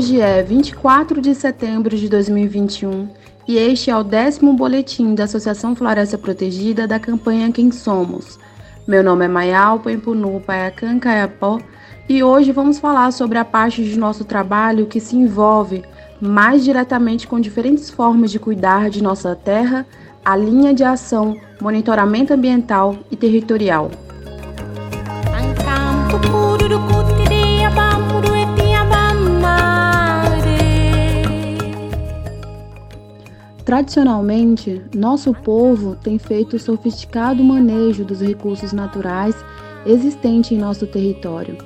Hoje é 24 de setembro de 2021 e este é o décimo boletim da Associação Floresta Protegida da campanha Quem Somos. Meu nome é Mayal Pempunu Paiacan Caiapó e hoje vamos falar sobre a parte de nosso trabalho que se envolve mais diretamente com diferentes formas de cuidar de nossa terra, a linha de ação, monitoramento ambiental e territorial. Tradicionalmente, nosso povo tem feito sofisticado manejo dos recursos naturais existentes em nosso território,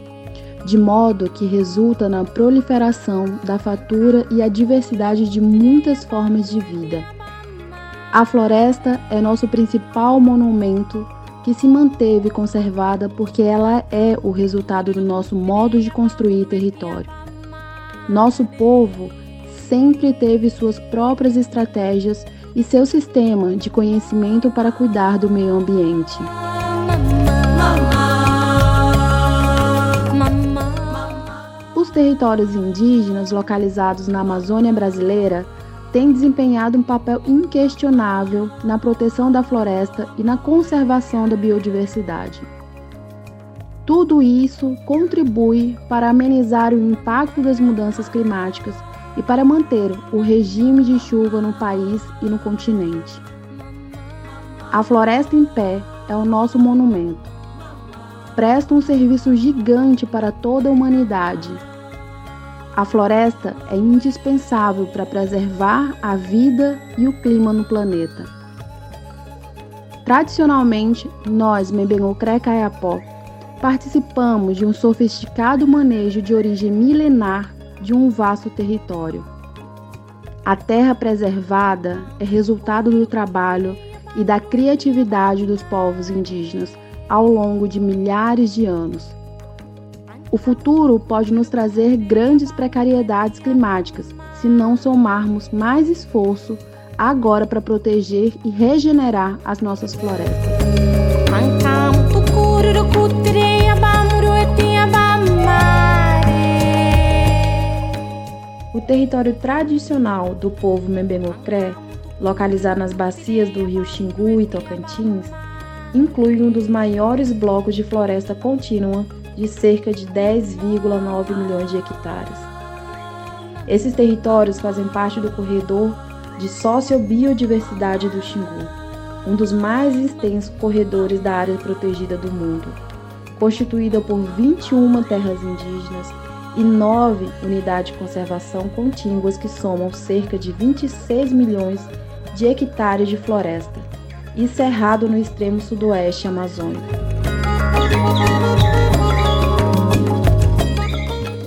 de modo que resulta na proliferação da fatura e a diversidade de muitas formas de vida. A floresta é nosso principal monumento que se manteve conservada porque ela é o resultado do nosso modo de construir território. Nosso povo sempre teve suas próprias estratégias e seu sistema de conhecimento para cuidar do meio ambiente. Os territórios indígenas localizados na Amazônia brasileira têm desempenhado um papel inquestionável na proteção da floresta e na conservação da biodiversidade. Tudo isso contribui para amenizar o impacto das mudanças climáticas e para manter o regime de chuva no país e no continente. A Floresta em Pé é o nosso monumento. Presta um serviço gigante para toda a humanidade. A floresta é indispensável para preservar a vida e o clima no planeta. Tradicionalmente, nós, Membengocré Caiapó, participamos de um sofisticado manejo de origem milenar de um vasto território. A terra preservada é resultado do trabalho e da criatividade dos povos indígenas ao longo de milhares de anos. O futuro pode nos trazer grandes precariedades climáticas se não somarmos mais esforço agora para proteger e regenerar as nossas florestas. O território tradicional do povo Membenocré, localizado nas bacias do rio Xingu e Tocantins, inclui um dos maiores blocos de floresta contínua de cerca de 10,9 milhões de hectares. Esses territórios fazem parte do corredor de sociobiodiversidade do Xingu, um dos mais extensos corredores da área protegida do mundo, constituída por 21 terras indígenas e nove unidades de conservação contíguas que somam cerca de 26 milhões de hectares de floresta, e cerrado no extremo sudoeste amazônico.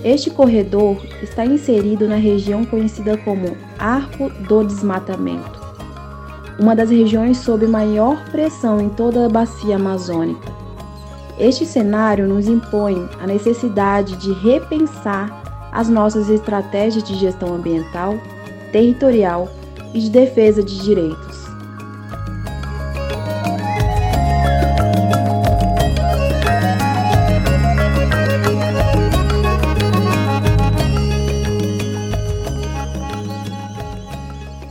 Este corredor está inserido na região conhecida como Arco do Desmatamento, uma das regiões sob maior pressão em toda a bacia amazônica este cenário nos impõe a necessidade de repensar as nossas estratégias de gestão ambiental, territorial e de defesa de direitos.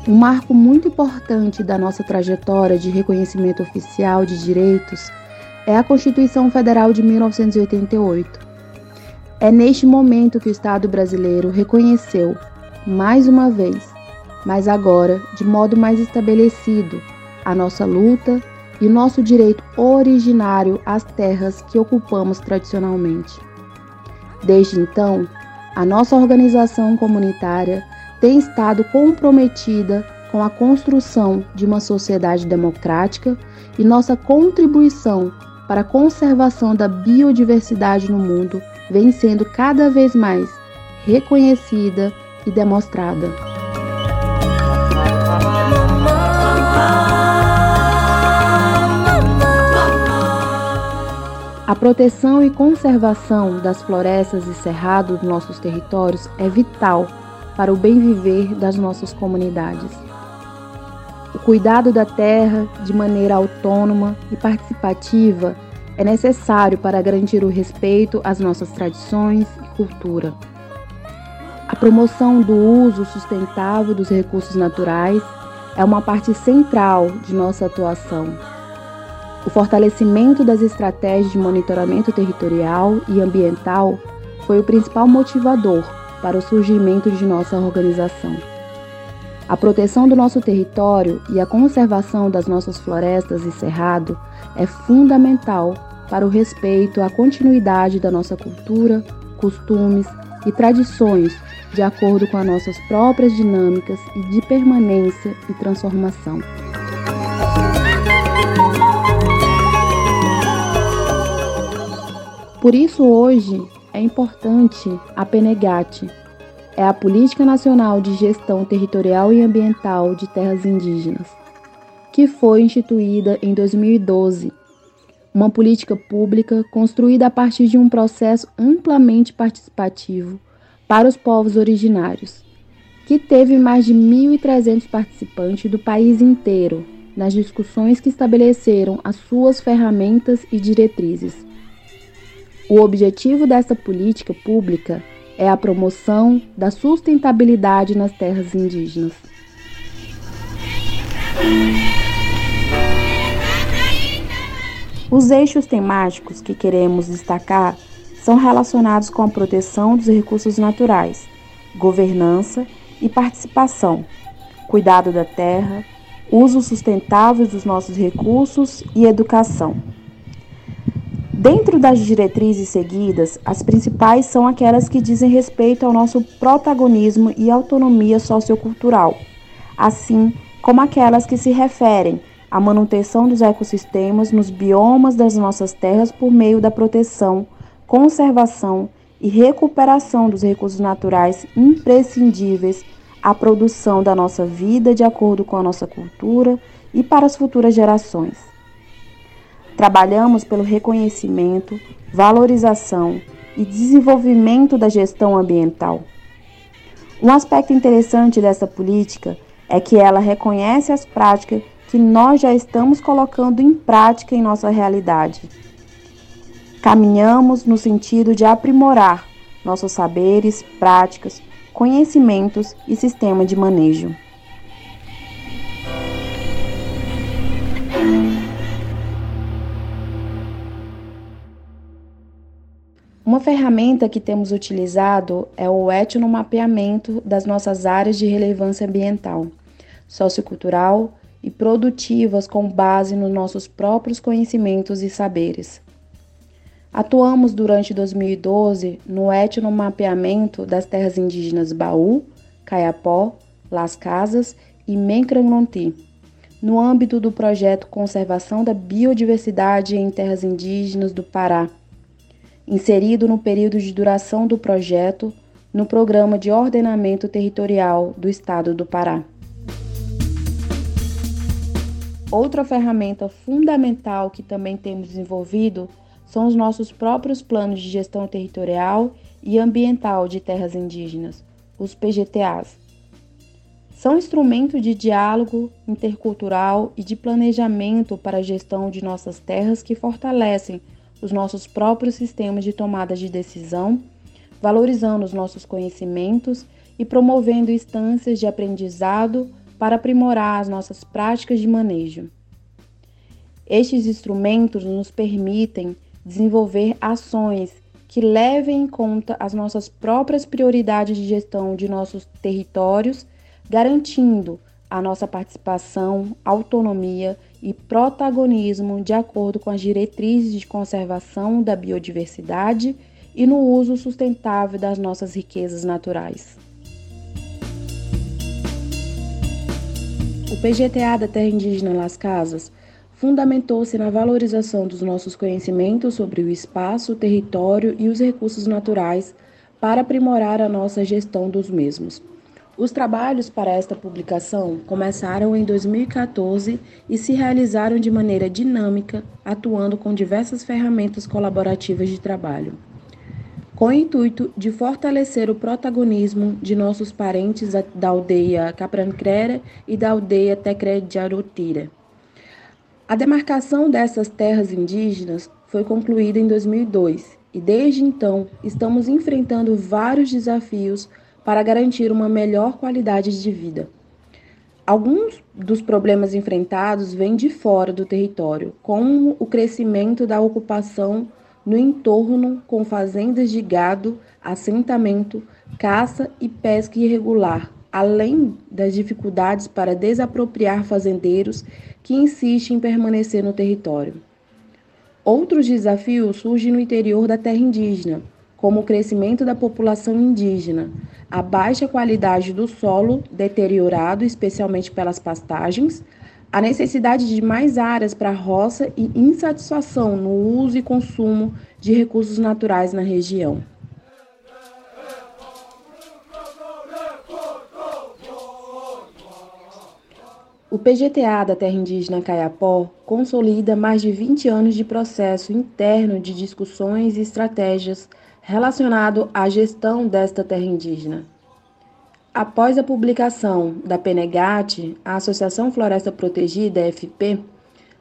Um marco muito importante da nossa trajetória de reconhecimento oficial de direitos é a Constituição Federal de 1988. É neste momento que o Estado brasileiro reconheceu, mais uma vez, mas agora de modo mais estabelecido, a nossa luta e nosso direito originário às terras que ocupamos tradicionalmente. Desde então, a nossa organização comunitária tem estado comprometida com a construção de uma sociedade democrática e nossa contribuição para a conservação da biodiversidade no mundo vem sendo cada vez mais reconhecida e demonstrada. A proteção e conservação das florestas e cerrados dos nossos territórios é vital para o bem viver das nossas comunidades. Cuidado da terra de maneira autônoma e participativa é necessário para garantir o respeito às nossas tradições e cultura. A promoção do uso sustentável dos recursos naturais é uma parte central de nossa atuação. O fortalecimento das estratégias de monitoramento territorial e ambiental foi o principal motivador para o surgimento de nossa organização. A proteção do nosso território e a conservação das nossas florestas e cerrado é fundamental para o respeito à continuidade da nossa cultura, costumes e tradições de acordo com as nossas próprias dinâmicas e de permanência e transformação. Por isso, hoje é importante a PNEGAT, é a Política Nacional de Gestão Territorial e Ambiental de Terras Indígenas, que foi instituída em 2012 uma política pública construída a partir de um processo amplamente participativo para os povos originários, que teve mais de 1.300 participantes do país inteiro nas discussões que estabeleceram as suas ferramentas e diretrizes. O objetivo dessa política pública é a promoção da sustentabilidade nas terras indígenas. Os eixos temáticos que queremos destacar são relacionados com a proteção dos recursos naturais, governança e participação, cuidado da terra, uso sustentável dos nossos recursos e educação. Dentro das diretrizes seguidas, as principais são aquelas que dizem respeito ao nosso protagonismo e autonomia sociocultural, assim como aquelas que se referem a manutenção dos ecossistemas nos biomas das nossas terras por meio da proteção, conservação e recuperação dos recursos naturais imprescindíveis à produção da nossa vida de acordo com a nossa cultura e para as futuras gerações. Trabalhamos pelo reconhecimento, valorização e desenvolvimento da gestão ambiental. Um aspecto interessante dessa política é que ela reconhece as práticas que nós já estamos colocando em prática em nossa realidade. Caminhamos no sentido de aprimorar nossos saberes, práticas, conhecimentos e sistema de manejo. Uma ferramenta que temos utilizado é o etnomapeamento das nossas áreas de relevância ambiental, sociocultural, e produtivas com base nos nossos próprios conhecimentos e saberes. Atuamos durante 2012 no etnomapeamento das terras indígenas Baú, Caiapó, Las Casas e Mencrangonti, no âmbito do projeto Conservação da Biodiversidade em Terras Indígenas do Pará, inserido no período de duração do projeto no Programa de Ordenamento Territorial do Estado do Pará. Outra ferramenta fundamental que também temos desenvolvido são os nossos próprios planos de gestão territorial e ambiental de terras indígenas, os PGTAs. São instrumentos de diálogo intercultural e de planejamento para a gestão de nossas terras que fortalecem os nossos próprios sistemas de tomada de decisão, valorizando os nossos conhecimentos e promovendo instâncias de aprendizado para aprimorar as nossas práticas de manejo. Estes instrumentos nos permitem desenvolver ações que levem em conta as nossas próprias prioridades de gestão de nossos territórios, garantindo a nossa participação, autonomia e protagonismo de acordo com as diretrizes de conservação da biodiversidade e no uso sustentável das nossas riquezas naturais. O PGTA da Terra Indígena Las Casas fundamentou-se na valorização dos nossos conhecimentos sobre o espaço, o território e os recursos naturais para aprimorar a nossa gestão dos mesmos. Os trabalhos para esta publicação começaram em 2014 e se realizaram de maneira dinâmica, atuando com diversas ferramentas colaborativas de trabalho com o intuito de fortalecer o protagonismo de nossos parentes da aldeia Caprancrera e da aldeia Tecrejarutira. A demarcação dessas terras indígenas foi concluída em 2002 e desde então estamos enfrentando vários desafios para garantir uma melhor qualidade de vida. Alguns dos problemas enfrentados vêm de fora do território, como o crescimento da ocupação no entorno com fazendas de gado, assentamento, caça e pesca irregular, além das dificuldades para desapropriar fazendeiros que insistem em permanecer no território. Outros desafios surgem no interior da terra indígena, como o crescimento da população indígena, a baixa qualidade do solo, deteriorado especialmente pelas pastagens, a necessidade de mais áreas para roça e insatisfação no uso e consumo de recursos naturais na região. O PGTA da Terra Indígena Caiapó consolida mais de 20 anos de processo interno de discussões e estratégias relacionado à gestão desta terra indígena. Após a publicação da PENEGAT, a Associação Floresta Protegida, FP,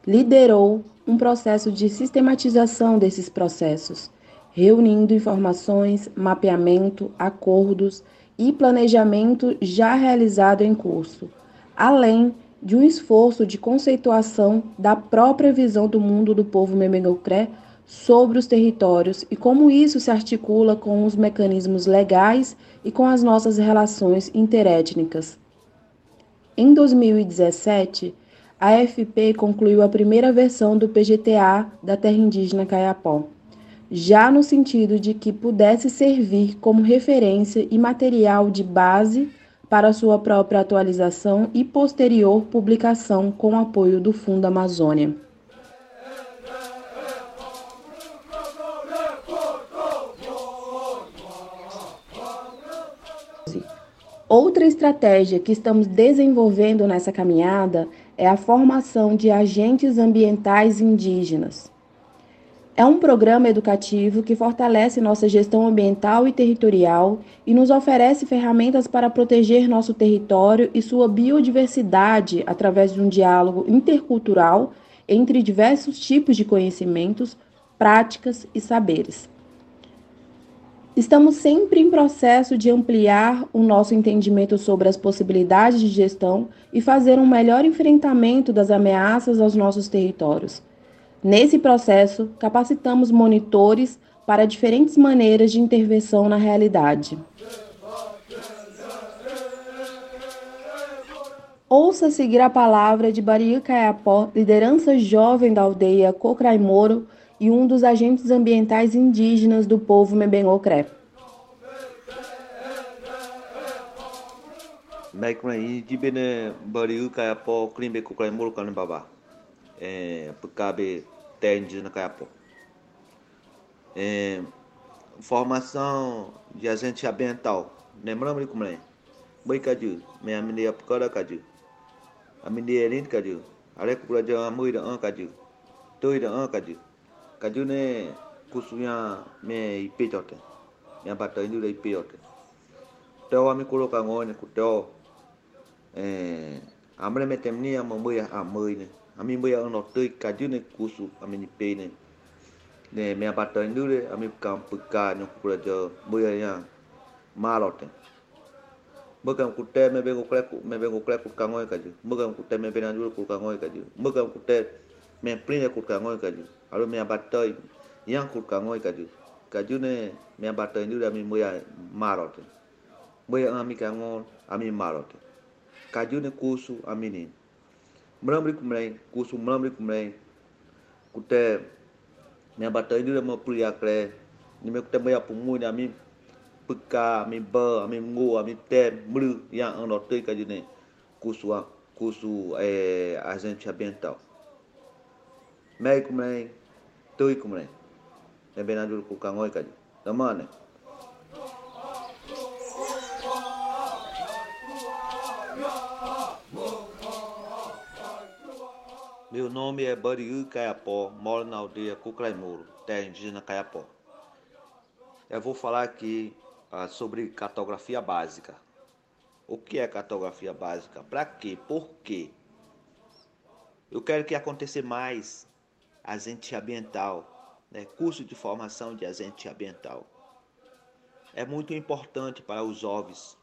liderou um processo de sistematização desses processos, reunindo informações, mapeamento, acordos e planejamento já realizado em curso, além de um esforço de conceituação da própria visão do mundo do povo Memengocré sobre os territórios e como isso se articula com os mecanismos legais e com as nossas relações interétnicas. Em 2017, a AFP concluiu a primeira versão do PGTA da terra indígena Caiapó, já no sentido de que pudesse servir como referência e material de base para sua própria atualização e posterior publicação com apoio do Fundo Amazônia. Outra estratégia que estamos desenvolvendo nessa caminhada é a formação de agentes ambientais indígenas. É um programa educativo que fortalece nossa gestão ambiental e territorial e nos oferece ferramentas para proteger nosso território e sua biodiversidade através de um diálogo intercultural entre diversos tipos de conhecimentos, práticas e saberes. Estamos sempre em processo de ampliar o nosso entendimento sobre as possibilidades de gestão e fazer um melhor enfrentamento das ameaças aos nossos territórios. Nesse processo, capacitamos monitores para diferentes maneiras de intervenção na realidade. Ouça seguir a palavra de Baria Caiapó, liderança jovem da aldeia Cocraimoro, e um dos agentes ambientais indígenas do povo Mebenocré. Maikrani jibene bariu kaya po klimbe kuklai mulu kan baba. É, pekabe indígena kaya É, formação de agente ambiental. Lembramos de como é? Boi caju, minha menina pecada caju. A menina é linda caju. Ale kukula jawa muida an caju. Tuida an caju. kajune này me ipejote me abato indure ipejote teo ami kuloka ngone kuteo eh amre me temni amamuya amuine ami muya ono tui kajune kusu ami nipene ne me abato indure ami kampuka nyokura jo muya ya malote mugam kutte me bengo kle me bengo kle kut kangoy kaju mugam cái me benanjul cầm kangoy kaju mình kutte me prine kut cái kaju Alo me abatoi yang kut kangoi kaju. Kaju ne me abatoi ndu ami moya marot. Moya ami kangon ami marot. Kaju ne kusu ami ni. Mramri kumrai kusu mramri kumrai. Kute me abatoi ndu mo priya kre. Ni me kute moya pumu ni ami peka ami ba ami ngo ami tem mru yang ang rotoi kaju ne kusu kusu eh agente ambiental. Mai kumrai tui kumre ne bena dulu ku kangoi kaji tamane Meu nome é Bariu Caiapó, moro na aldeia Cucraimuro, terra indígena Caiapó. Eu vou falar aqui ah, sobre cartografia básica. O que é cartografia básica? Para quê? Por quê? Eu quero que aconteça mais agente ambiental, né? curso de formação de agente ambiental. é muito importante para os jovens.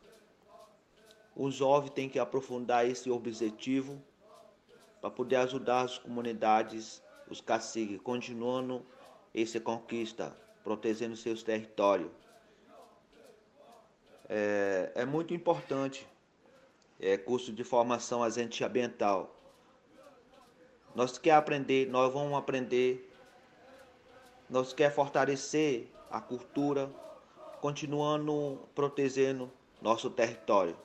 Os jovens têm que aprofundar esse objetivo para poder ajudar as comunidades, os caciques, continuando essa conquista, protegendo seus territórios. É, é muito importante é, curso de formação agente ambiental. Nós quer aprender, nós vamos aprender, nós quer fortalecer a cultura, continuando protegendo nosso território.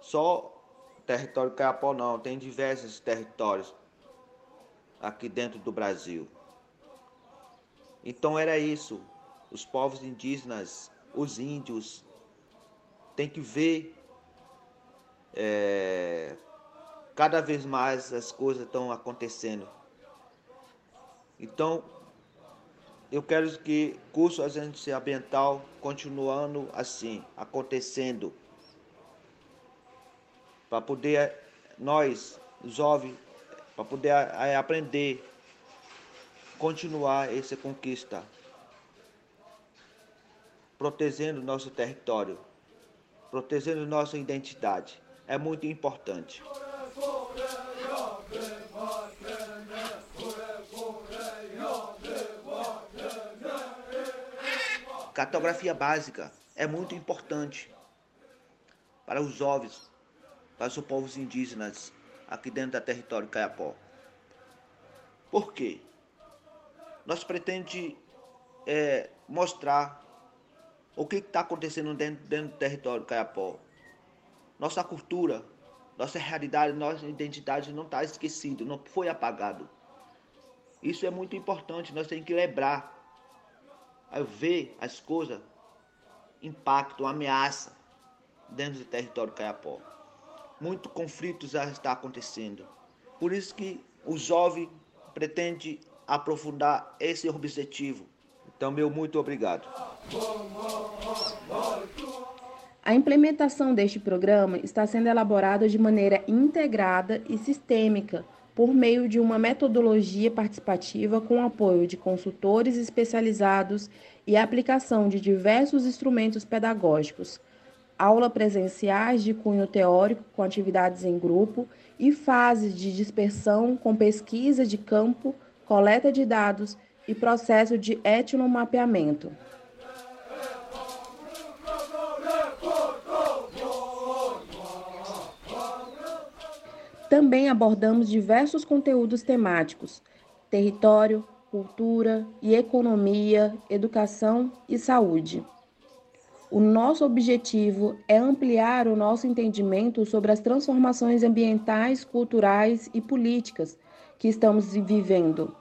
Só território Caiapó não, tem diversos territórios aqui dentro do Brasil. Então era isso. Os povos indígenas, os índios, têm que ver é, cada vez mais as coisas estão acontecendo. Então, eu quero que curso agência ambiental continuando assim, acontecendo, para poder nós, jovens, para poder aprender, continuar essa conquista, protegendo nosso território, protegendo nossa identidade é muito importante. Cartografia básica é muito importante para os jovens, para os povos indígenas aqui dentro do território Caiapó. Por quê? Nós pretendemos é, mostrar o que está acontecendo dentro, dentro do território Caiapó nossa cultura, nossa realidade, nossa identidade não está esquecido, não foi apagado. Isso é muito importante, nós temos que lembrar, ver as coisas, impacto, ameaça dentro do território Caiapó. Muito conflito já está acontecendo. Por isso que o jovem pretende aprofundar esse objetivo. Então, meu muito obrigado. A implementação deste programa está sendo elaborada de maneira integrada e sistêmica por meio de uma metodologia participativa com apoio de consultores especializados e aplicação de diversos instrumentos pedagógicos, aula presenciais de cunho teórico com atividades em grupo e fases de dispersão com pesquisa de campo, coleta de dados e processo de etnomapeamento. Também abordamos diversos conteúdos temáticos: território, cultura e economia, educação e saúde. O nosso objetivo é ampliar o nosso entendimento sobre as transformações ambientais, culturais e políticas que estamos vivendo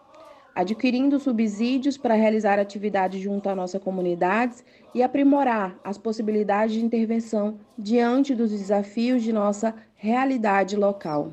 adquirindo subsídios para realizar atividades junto à nossa comunidade e aprimorar as possibilidades de intervenção diante dos desafios de nossa realidade local.